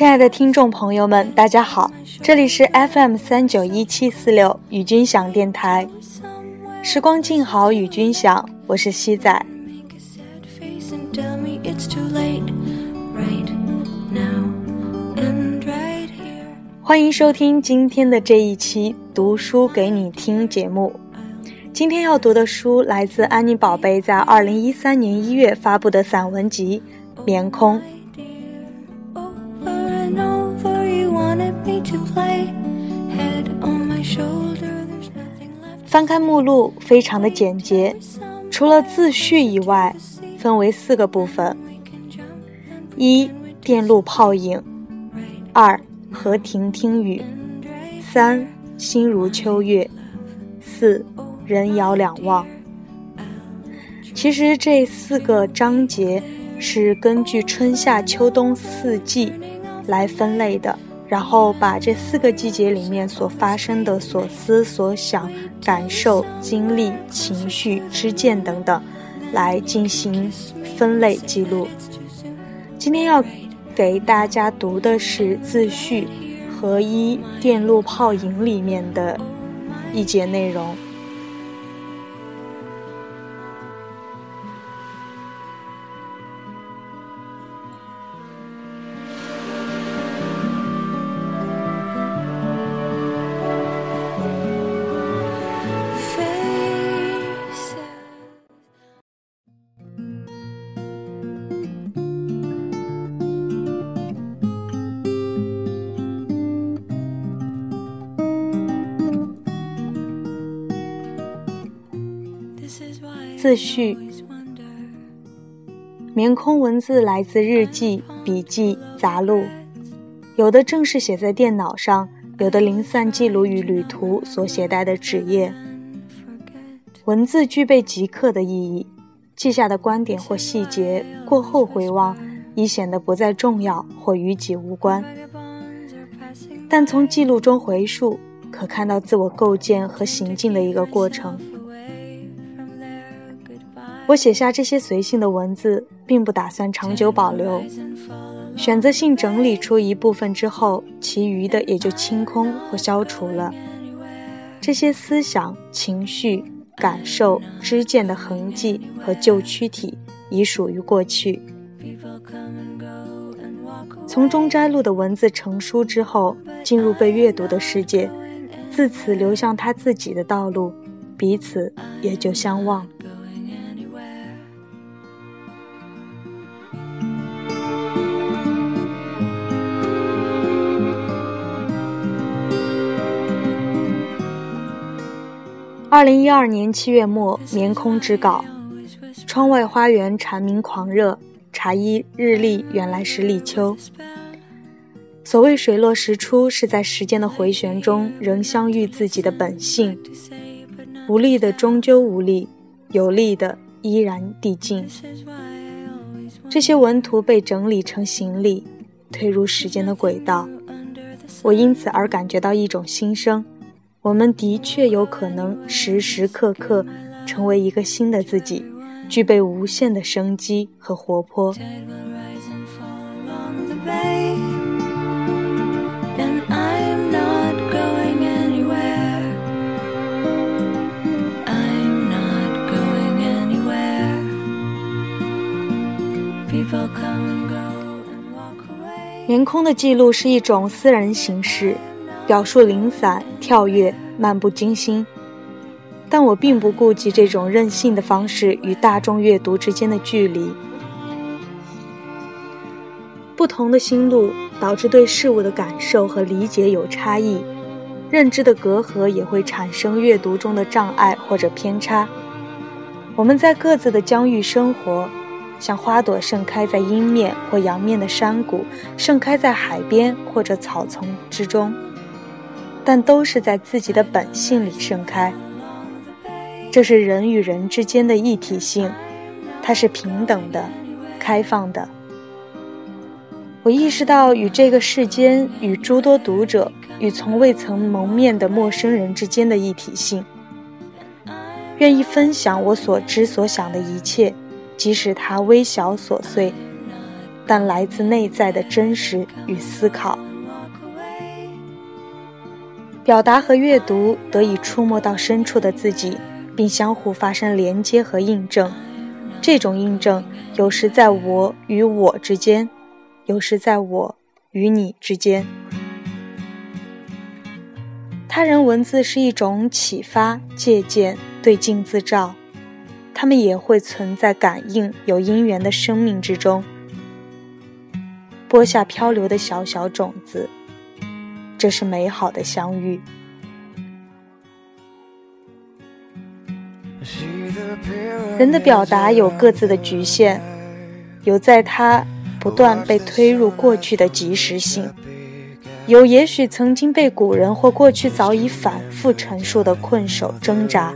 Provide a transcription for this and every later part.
亲爱的听众朋友们，大家好，这里是 FM 三九一七四六与君享电台，时光静好与君享，我是西仔。欢迎收听今天的这一期读书给你听节目。今天要读的书来自安妮宝贝在二零一三年一月发布的散文集《棉空》。翻开目录，非常的简洁，除了自序以外，分为四个部分：一、电路泡影；二、和亭听雨；三、心如秋月；四。人遥两望。其实这四个章节是根据春夏秋冬四季来分类的，然后把这四个季节里面所发生的所思所想、感受、经历、情绪、知见等等，来进行分类记录。今天要给大家读的是自序合一电路泡影里面的一节内容。自序：棉空文字来自日记、笔记、杂录，有的正是写在电脑上，有的零散记录于旅途所携带的纸页。文字具备即刻的意义，记下的观点或细节，过后回望，已显得不再重要或与己无关。但从记录中回溯，可看到自我构建和行进的一个过程。我写下这些随性的文字，并不打算长久保留，选择性整理出一部分之后，其余的也就清空或消除了。这些思想、情绪、感受、知见的痕迹和旧躯体，已属于过去。从中摘录的文字成书之后，进入被阅读的世界，自此流向他自己的道路，彼此也就相忘。二零一二年七月末，棉空之稿。窗外花园蝉鸣狂热，茶衣日丽原来是立秋。所谓水落石出，是在时间的回旋中仍相遇自己的本性。无力的终究无力，有力的依然递进。这些文图被整理成行李，推入时间的轨道。我因此而感觉到一种心声。我们的确有可能时时刻刻成为一个新的自己，具备无限的生机和活泼。连空的记录是一种私人形式。表述零散、跳跃、漫不经心，但我并不顾及这种任性的方式与大众阅读之间的距离。不同的心路导致对事物的感受和理解有差异，认知的隔阂也会产生阅读中的障碍或者偏差。我们在各自的疆域生活，像花朵盛开在阴面或阳面的山谷，盛开在海边或者草丛之中。但都是在自己的本性里盛开，这是人与人之间的一体性，它是平等的、开放的。我意识到与这个世间、与诸多读者、与从未曾谋面的陌生人之间的一体性，愿意分享我所知所想的一切，即使它微小琐碎，但来自内在的真实与思考。表达和阅读得以触摸到深处的自己，并相互发生连接和印证。这种印证有时在我与我之间，有时在我与你之间。他人文字是一种启发、借鉴、对镜自照，他们也会存在感应有因缘的生命之中，播下漂流的小小种子。这是美好的相遇。人的表达有各自的局限，有在他不断被推入过去的即时性，有也许曾经被古人或过去早已反复陈述的困守挣扎，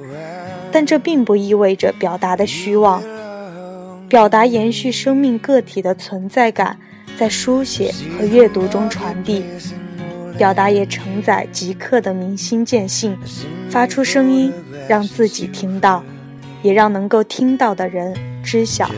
但这并不意味着表达的虚妄。表达延续生命个体的存在感，在书写和阅读中传递。表达也承载即刻的明心见性，发出声音，让自己听到，也让能够听到的人知晓。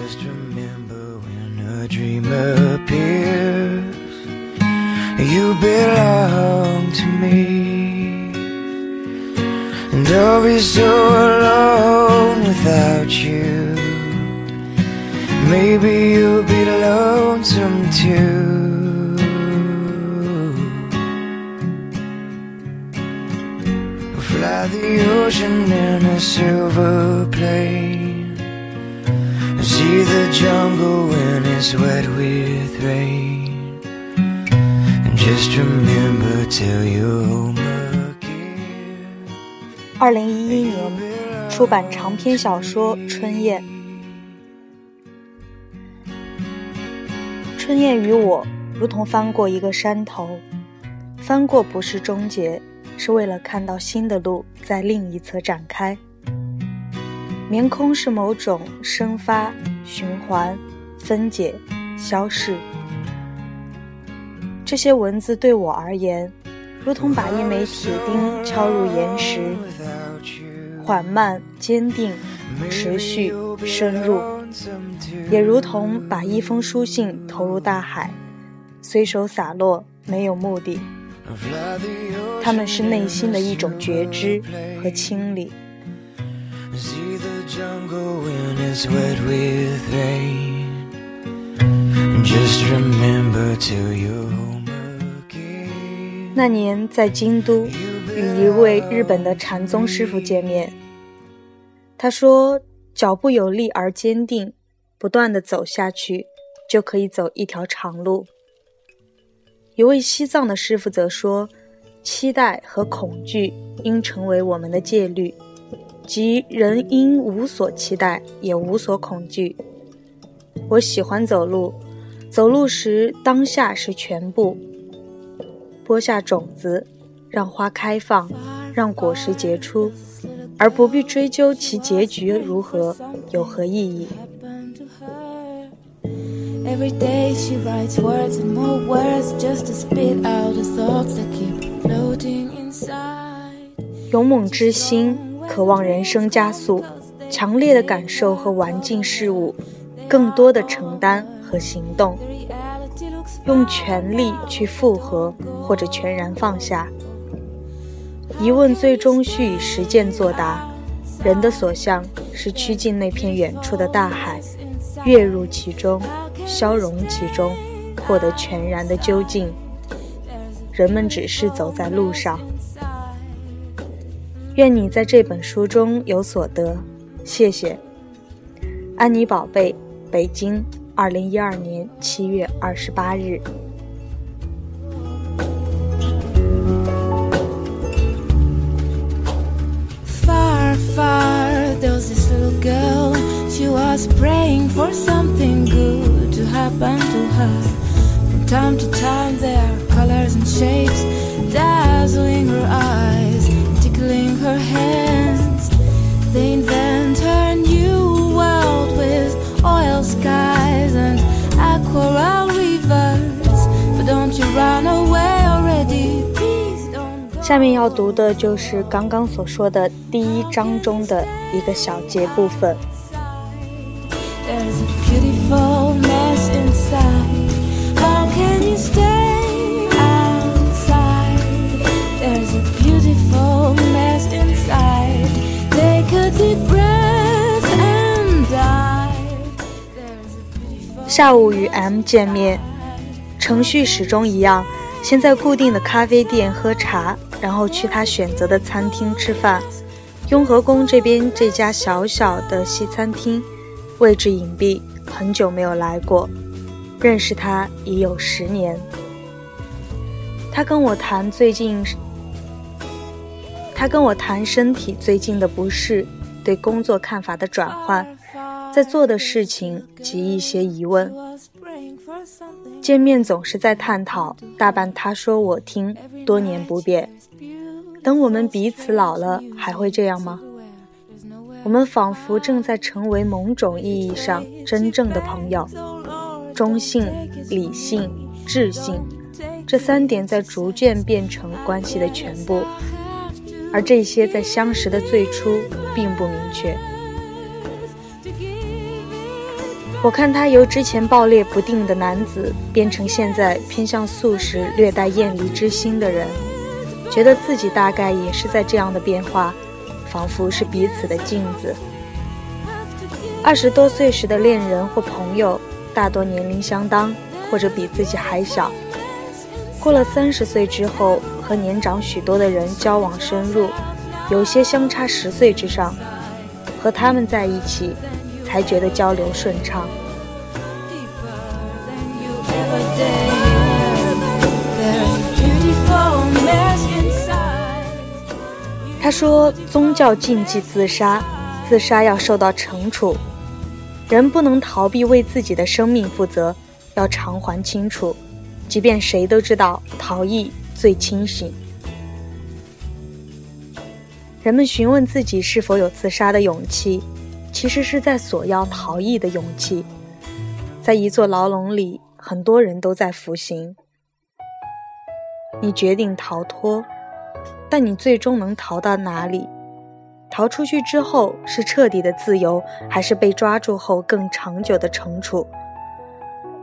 Fly the ocean in a silver plane see the jungle when it's wet with rain and just remember till you're home again 二零一一年出版长篇小说《春燕》。春燕与我如同翻过一个山头，翻过不是终结。是为了看到新的路在另一侧展开。眠空是某种生发、循环、分解、消逝。这些文字对我而言，如同把一枚铁钉敲入岩石，缓慢、坚定、持续、深入；也如同把一封书信投入大海，随手洒落，没有目的。他们是内心的一种觉知和清理。那年在京都与一位日本的禅宗师傅见面，他说：“脚步有力而坚定，不断的走下去，就可以走一条长路。”一位西藏的师傅则说：“期待和恐惧应成为我们的戒律，即人应无所期待，也无所恐惧。”我喜欢走路，走路时当下是全部。播下种子，让花开放，让果实结出，而不必追究其结局如何，有何意义。Every day she writes words and more words just to spit out the thoughts that keep floating inside. 勇猛之心，渴望人生加速，强烈的感受和玩尽事物，更多的承担和行动，用全力去复合或者全然放下。疑问最终需以实践作答。人的所向是趋近那片远处的大海，跃入其中。消融其中，获得全然的究竟。人们只是走在路上。愿你在这本书中有所得。谢谢，安妮宝贝，北京，二零一二年七月二十八日。Far, far, there was this little girl. She was praying for something. happen to her. From time to time, there are colors and shapes dazzling her eyes, tickling her hands. They invent her new world with oil skies and aquarelle rivers. But don't you run away already. 下面要读的就是刚刚所说的第一章中的一个小节部分。There's a 下午与 M 见面，程序始终一样，先在固定的咖啡店喝茶，然后去他选择的餐厅吃饭。雍和宫这边这家小小的西餐厅，位置隐蔽，很久没有来过。认识他已有十年。他跟我谈最近，他跟我谈身体最近的不适，对工作看法的转换，在做的事情及一些疑问。见面总是在探讨，大半他说我听，多年不变。等我们彼此老了，还会这样吗？我们仿佛正在成为某种意义上真正的朋友。中性、理性、智性，这三点在逐渐变成关系的全部，而这些在相识的最初并不明确。我看他由之前暴烈不定的男子，变成现在偏向素食、略带厌离之心的人。觉得自己大概也是在这样的变化，仿佛是彼此的镜子。二十多岁时的恋人或朋友，大多年龄相当，或者比自己还小。过了三十岁之后，和年长许多的人交往深入，有些相差十岁之上，和他们在一起，才觉得交流顺畅。他说：“宗教禁忌自杀，自杀要受到惩处。人不能逃避为自己的生命负责，要偿还清楚。即便谁都知道逃逸最清醒。人们询问自己是否有自杀的勇气，其实是在索要逃逸的勇气。在一座牢笼里，很多人都在服刑。你决定逃脱。”但你最终能逃到哪里？逃出去之后是彻底的自由，还是被抓住后更长久的惩处？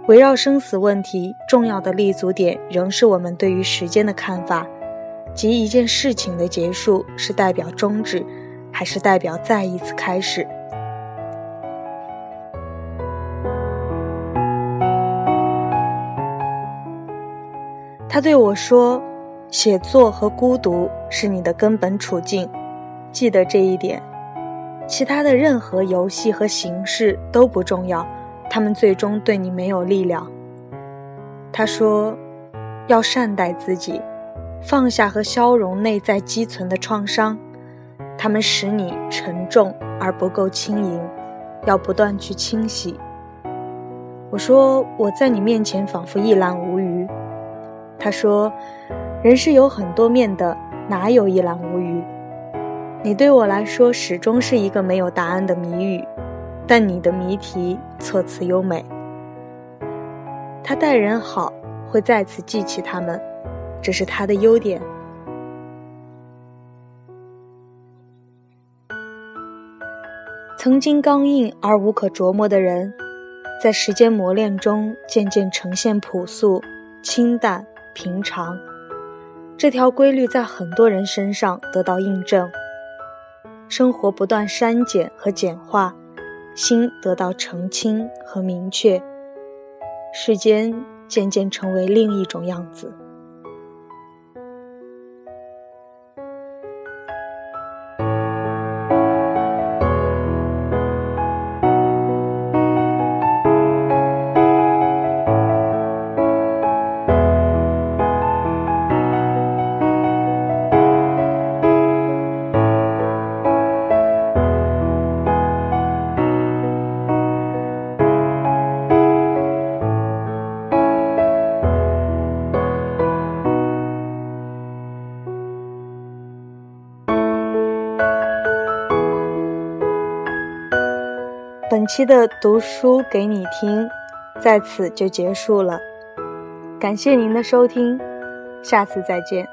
围绕生死问题，重要的立足点仍是我们对于时间的看法，即一件事情的结束是代表终止，还是代表再一次开始？他对我说。写作和孤独是你的根本处境，记得这一点。其他的任何游戏和形式都不重要，他们最终对你没有力量。他说：“要善待自己，放下和消融内在积存的创伤，它们使你沉重而不够轻盈，要不断去清洗。”我说：“我在你面前仿佛一览无余。”他说。人是有很多面的，哪有一览无余？你对我来说始终是一个没有答案的谜语，但你的谜题措辞优美。他待人好，会再次记起他们，这是他的优点。曾经刚硬而无可琢磨的人，在时间磨练中渐渐呈现朴素、清淡、平常。这条规律在很多人身上得到印证。生活不断删减和简化，心得到澄清和明确，世间渐渐成为另一种样子。本期的读书给你听，在此就结束了。感谢您的收听，下次再见。